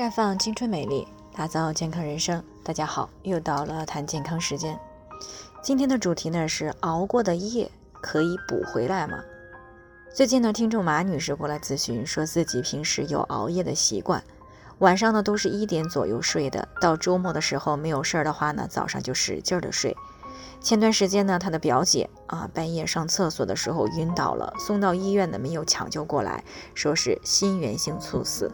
绽放青春美丽，打造健康人生。大家好，又到了谈健康时间。今天的主题呢是熬过的夜可以补回来吗？最近呢，听众马女士过来咨询，说自己平时有熬夜的习惯，晚上呢都是一点左右睡的，到周末的时候没有事儿的话呢，早上就使劲的睡。前段时间呢，她的表姐啊半夜上厕所的时候晕倒了，送到医院呢没有抢救过来，说是心源性猝死。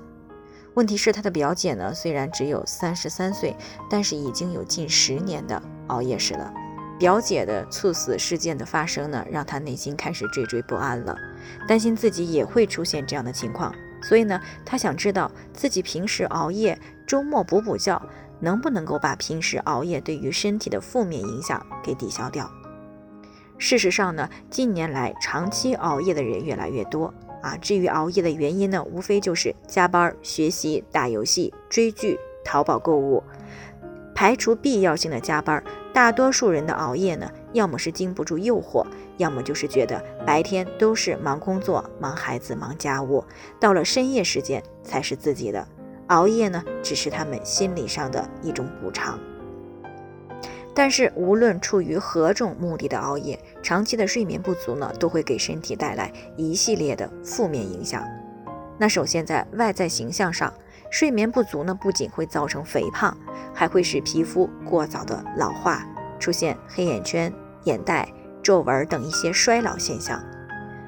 问题是，他的表姐呢，虽然只有三十三岁，但是已经有近十年的熬夜史了。表姐的猝死事件的发生呢，让他内心开始惴惴不安了，担心自己也会出现这样的情况。所以呢，他想知道自己平时熬夜，周末补补觉，能不能够把平时熬夜对于身体的负面影响给抵消掉。事实上呢，近年来长期熬夜的人越来越多。啊，至于熬夜的原因呢，无非就是加班、学习、打游戏、追剧、淘宝购物。排除必要性的加班，大多数人的熬夜呢，要么是经不住诱惑，要么就是觉得白天都是忙工作、忙孩子、忙家务，到了深夜时间才是自己的。熬夜呢，只是他们心理上的一种补偿。但是，无论出于何种目的的熬夜，长期的睡眠不足呢，都会给身体带来一系列的负面影响。那首先在外在形象上，睡眠不足呢，不仅会造成肥胖，还会使皮肤过早的老化，出现黑眼圈、眼袋、皱纹等一些衰老现象。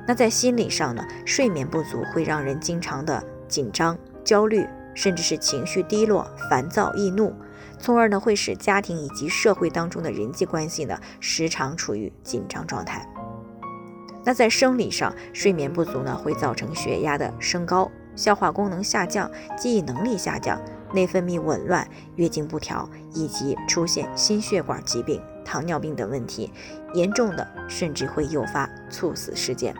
那在心理上呢，睡眠不足会让人经常的紧张、焦虑，甚至是情绪低落、烦躁易怒。从而呢，会使家庭以及社会当中的人际关系呢，时常处于紧张状态。那在生理上，睡眠不足呢，会造成血压的升高、消化功能下降、记忆能力下降、内分泌紊乱、月经不调，以及出现心血管疾病、糖尿病等问题，严重的甚至会诱发猝死事件。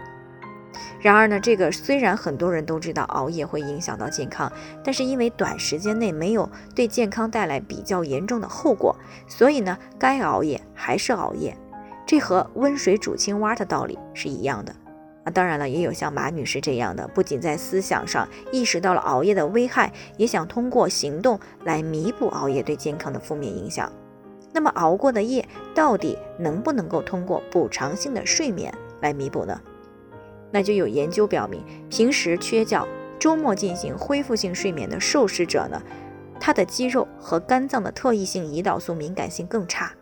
然而呢，这个虽然很多人都知道熬夜会影响到健康，但是因为短时间内没有对健康带来比较严重的后果，所以呢，该熬夜还是熬夜。这和温水煮青蛙的道理是一样的啊。当然了，也有像马女士这样的，不仅在思想上意识到了熬夜的危害，也想通过行动来弥补熬夜对健康的负面影响。那么，熬过的夜到底能不能够通过补偿性的睡眠来弥补呢？那就有研究表明，平时缺觉、周末进行恢复性睡眠的受试者呢，他的肌肉和肝脏的特异性胰岛素敏感性更差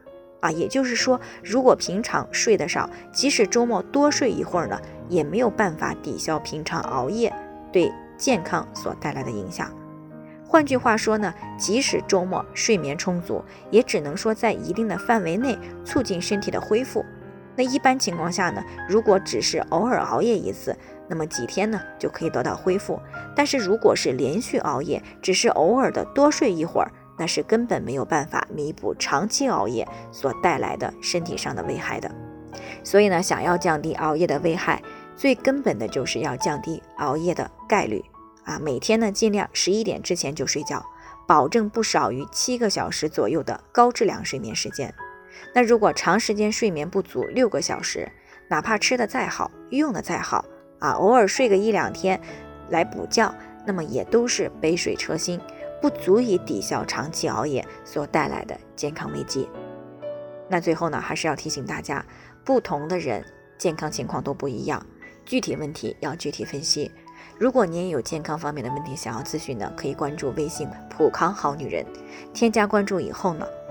啊。也就是说，如果平常睡得少，即使周末多睡一会儿呢，也没有办法抵消平常熬夜对健康所带来的影响。换句话说呢，即使周末睡眠充足，也只能说在一定的范围内促进身体的恢复。那一般情况下呢，如果只是偶尔熬夜一次，那么几天呢就可以得到恢复。但是如果是连续熬夜，只是偶尔的多睡一会儿，那是根本没有办法弥补长期熬夜所带来的身体上的危害的。所以呢，想要降低熬夜的危害，最根本的就是要降低熬夜的概率啊。每天呢，尽量十一点之前就睡觉，保证不少于七个小时左右的高质量睡眠时间。那如果长时间睡眠不足六个小时，哪怕吃的再好，用的再好啊，偶尔睡个一两天来补觉，那么也都是杯水车薪，不足以抵消长期熬夜所带来的健康危机。那最后呢，还是要提醒大家，不同的人健康情况都不一样，具体问题要具体分析。如果您有健康方面的问题想要咨询呢，可以关注微信“普康好女人”，添加关注以后呢，